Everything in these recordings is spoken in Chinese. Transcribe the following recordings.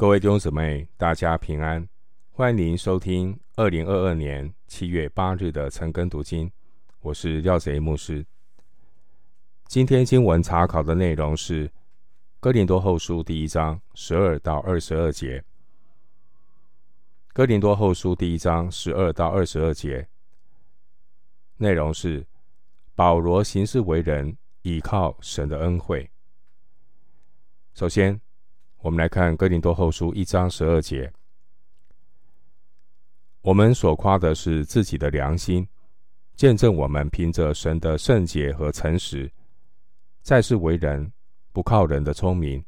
各位弟兄姊妹，大家平安！欢迎您收听二零二二年七月八日的晨更读经，我是廖贼牧师。今天经文查考的内容是《哥林多后书》第一章十二到二十二节，《哥林多后书》第一章十二到二十二节内容是保罗行事为人，倚靠神的恩惠。首先，我们来看《哥林多后书》一章十二节，我们所夸的是自己的良心，见证我们凭着神的圣洁和诚实，在世为人，不靠人的聪明，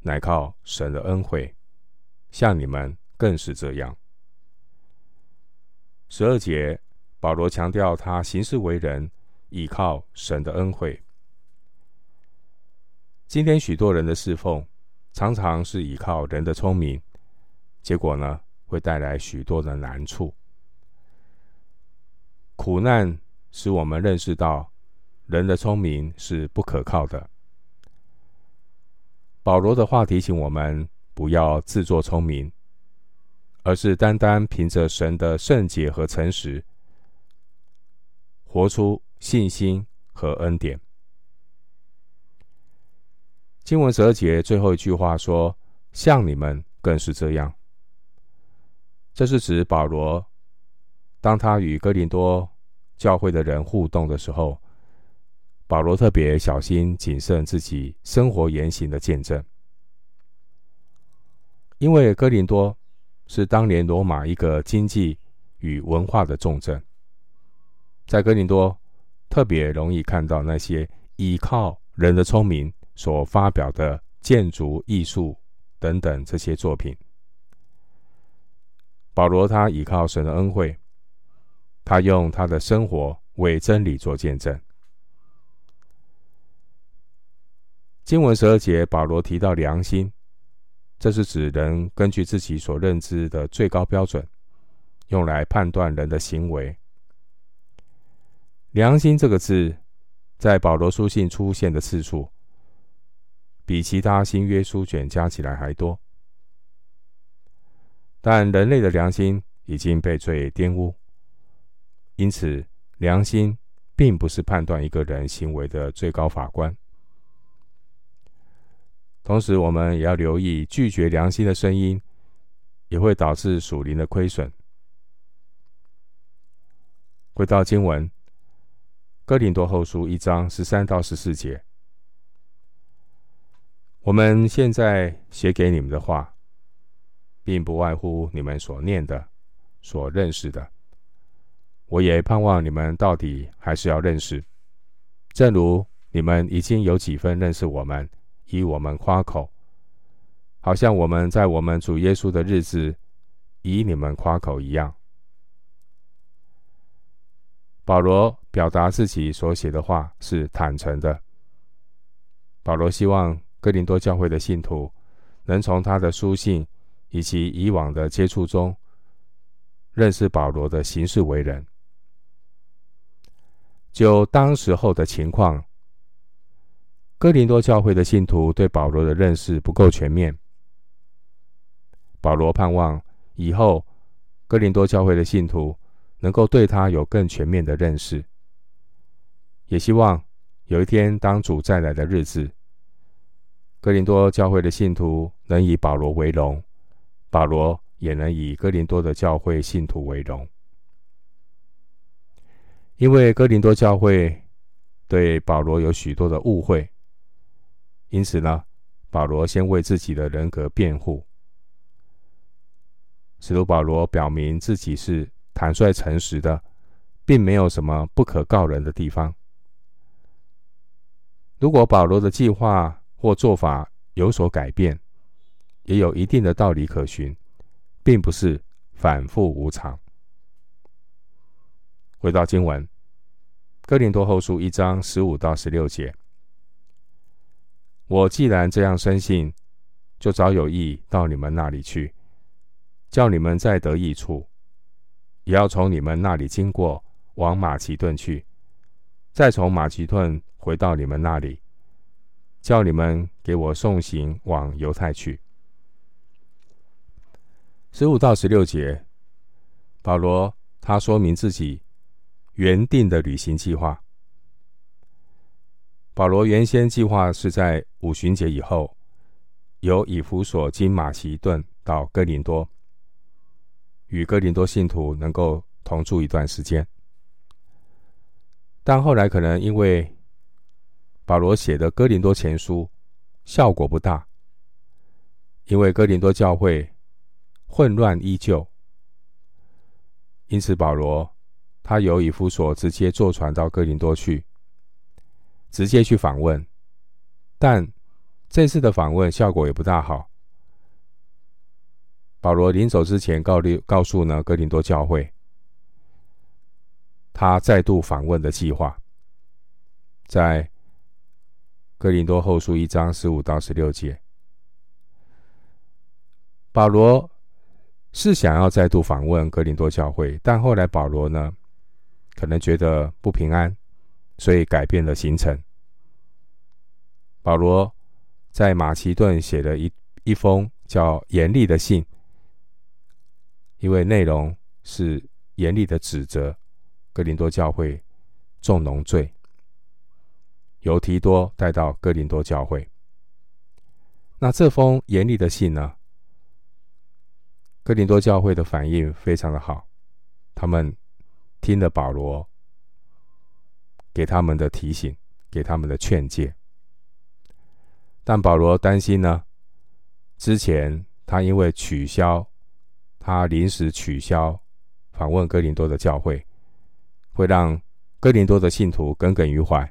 乃靠神的恩惠。像你们更是这样。十二节，保罗强调他行事为人，倚靠神的恩惠。今天许多人的侍奉，常常是依靠人的聪明，结果呢，会带来许多的难处。苦难使我们认识到，人的聪明是不可靠的。保罗的话提醒我们，不要自作聪明，而是单单凭着神的圣洁和诚实，活出信心和恩典。经文十二节最后一句话说：“像你们更是这样。”这是指保罗，当他与哥林多教会的人互动的时候，保罗特别小心谨慎自己生活言行的见证，因为哥林多是当年罗马一个经济与文化的重镇，在哥林多特别容易看到那些依靠人的聪明。所发表的建筑艺术等等这些作品，保罗他依靠神的恩惠，他用他的生活为真理做见证。经文十二节，保罗提到良心，这是指人根据自己所认知的最高标准，用来判断人的行为。良心这个字，在保罗书信出现的次数，比其他新约书卷加起来还多，但人类的良心已经被罪玷污，因此良心并不是判断一个人行为的最高法官。同时，我们也要留意拒绝良心的声音，也会导致属灵的亏损。回到经文，《哥林多后书》一章十三到十四节。我们现在写给你们的话，并不外乎你们所念的、所认识的。我也盼望你们到底还是要认识，正如你们已经有几分认识我们，以我们夸口，好像我们在我们主耶稣的日子以你们夸口一样。保罗表达自己所写的话是坦诚的。保罗希望。哥林多教会的信徒能从他的书信以及以往的接触中，认识保罗的行事为人。就当时候的情况，哥林多教会的信徒对保罗的认识不够全面。保罗盼望以后哥林多教会的信徒能够对他有更全面的认识，也希望有一天当主再来的日子。哥林多教会的信徒能以保罗为荣，保罗也能以哥林多的教会信徒为荣。因为哥林多教会对保罗有许多的误会，因此呢，保罗先为自己的人格辩护。使徒保罗表明自己是坦率诚实的，并没有什么不可告人的地方。如果保罗的计划，或做法有所改变，也有一定的道理可循，并不是反复无常。回到经文，《哥林多后书》一章十五到十六节，我既然这样深信，就早有意到你们那里去，叫你们再得益处，也要从你们那里经过，往马其顿去，再从马其顿回到你们那里。叫你们给我送行往犹太去。十五到十六节，保罗他说明自己原定的旅行计划。保罗原先计划是在五旬节以后，由以弗所经马其顿到哥林多，与哥林多信徒能够同住一段时间。但后来可能因为保罗写的哥林多前书效果不大，因为哥林多教会混乱依旧，因此保罗他由以弗所直接坐船到哥林多去，直接去访问，但这次的访问效果也不大好。保罗临走之前告诉告诉呢哥林多教会，他再度访问的计划，在哥林多后书一章十五到十六节，保罗是想要再度访问哥林多教会，但后来保罗呢，可能觉得不平安，所以改变了行程。保罗在马其顿写了一一封叫严厉的信，因为内容是严厉的指责。哥林多教会重农罪，由提多带到哥林多教会。那这封严厉的信呢？哥林多教会的反应非常的好，他们听了保罗给他们的提醒，给他们的劝诫。但保罗担心呢，之前他因为取消，他临时取消访问哥林多的教会。会让哥林多的信徒耿耿于怀，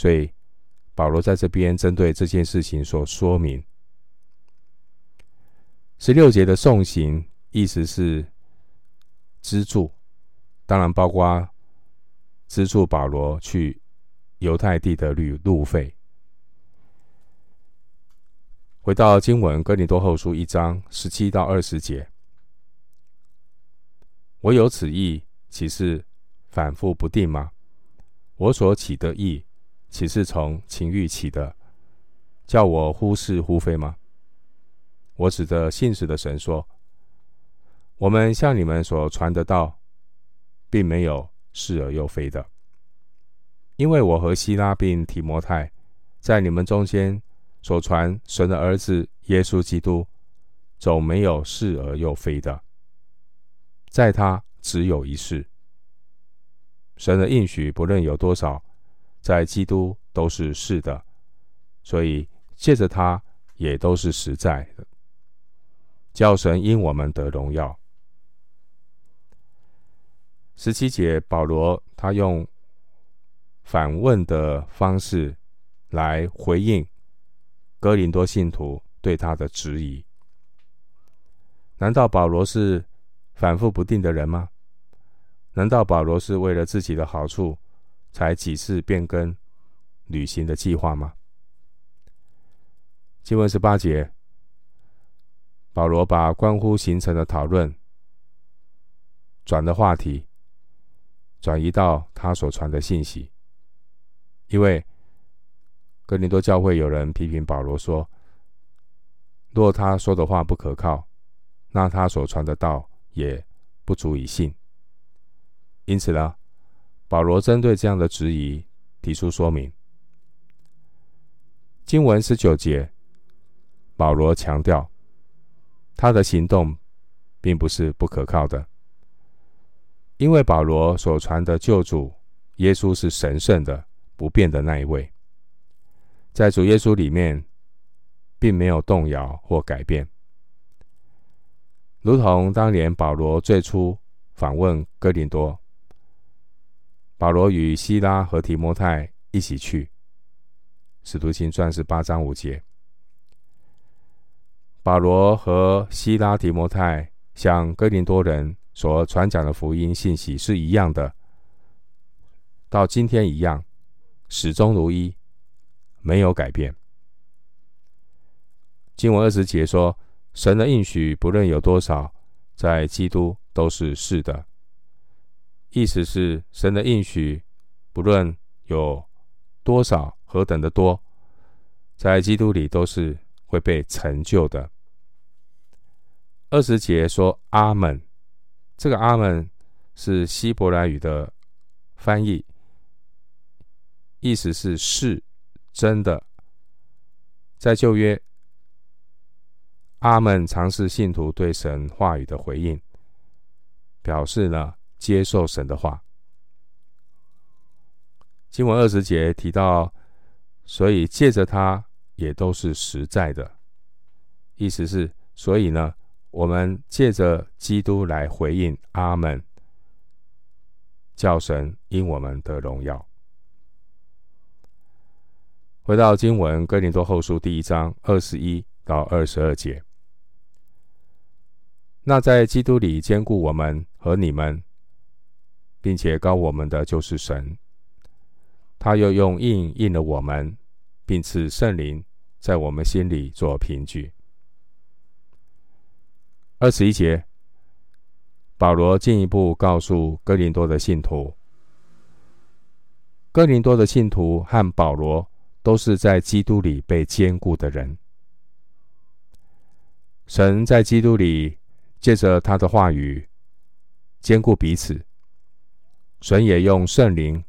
所以保罗在这边针对这件事情所说明。十六节的送行意思是资助，当然包括资助保罗去犹太地的旅路费。回到经文，哥林多后书一章十七到二十节，我有此意，岂是反复不定吗？我所起的意，岂是从情欲起的，叫我忽是忽非吗？我指着信实的神说：我们向你们所传的道，并没有是而又非的，因为我和希拉并提摩太，在你们中间所传神的儿子耶稣基督，总没有是而又非的，在他只有一是。神的应许不论有多少，在基督都是是的，所以借着他也都是实在的。叫神因我们得荣耀。十七节，保罗他用反问的方式来回应哥林多信徒对他的质疑。难道保罗是反复不定的人吗？难道保罗是为了自己的好处，才几次变更旅行的计划吗？经文十八节，保罗把关乎行程的讨论转的话题，转移到他所传的信息，因为哥林多教会有人批评保罗说，若他说的话不可靠，那他所传的道也不足以信。因此呢，保罗针对这样的质疑提出说明。经文十九节，保罗强调他的行动并不是不可靠的，因为保罗所传的救主耶稣是神圣的、不变的那一位，在主耶稣里面并没有动摇或改变，如同当年保罗最初访问哥林多。保罗与希拉和提摩太一起去，《使徒行传》是八章五节。保罗和希拉、提摩太向哥林多人所传讲的福音信息是一样的，到今天一样，始终如一，没有改变。经文二十节说：“神的应许不论有多少，在基督都是是的。”意思是，神的应许，不论有多少、何等的多，在基督里都是会被成就的。二十节说“阿门”，这个“阿门”是希伯来语的翻译，意思是“是真的”。在旧约，“阿门”常是信徒对神话语的回应，表示呢接受神的话。经文二十节提到，所以借着他也都是实在的，意思是，所以呢。我们借着基督来回应阿门，叫神因我们得荣耀。回到经文，哥林多后书第一章二十一到二十二节。那在基督里兼顾我们和你们，并且膏我们的就是神，他又用印印了我们，并赐圣灵在我们心里做凭据。二十一节，保罗进一步告诉哥林多的信徒，哥林多的信徒和保罗都是在基督里被坚固的人。神在基督里借着他的话语坚固彼此，神也用圣灵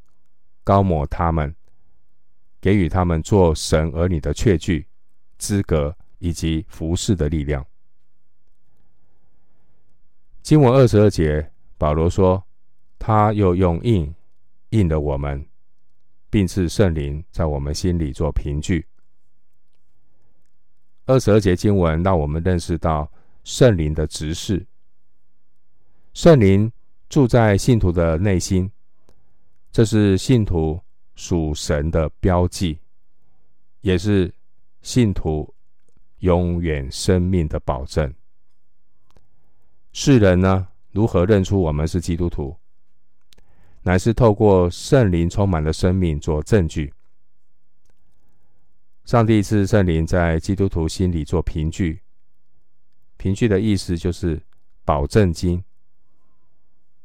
膏抹他们，给予他们做神儿女的确据、资格以及服侍的力量。经文二十二节，保罗说：“他又用印印了我们，并赐圣灵在我们心里做凭据。”二十二节经文让我们认识到圣灵的职事。圣灵住在信徒的内心，这是信徒属神的标记，也是信徒永远生命的保证。世人呢，如何认出我们是基督徒？乃是透过圣灵充满了生命做证据。上帝赐圣灵在基督徒心里做凭据，凭据的意思就是保证金。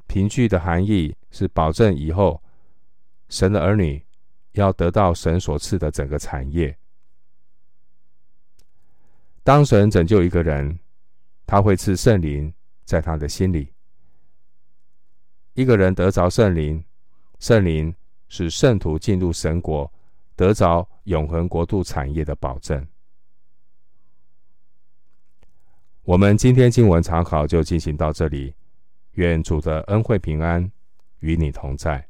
凭据的含义是保证以后神的儿女要得到神所赐的整个产业。当神拯救一个人，他会赐圣灵。在他的心里，一个人得着圣灵，圣灵使圣徒进入神国，得着永恒国度产业的保证。我们今天经文查考就进行到这里，愿主的恩惠平安与你同在。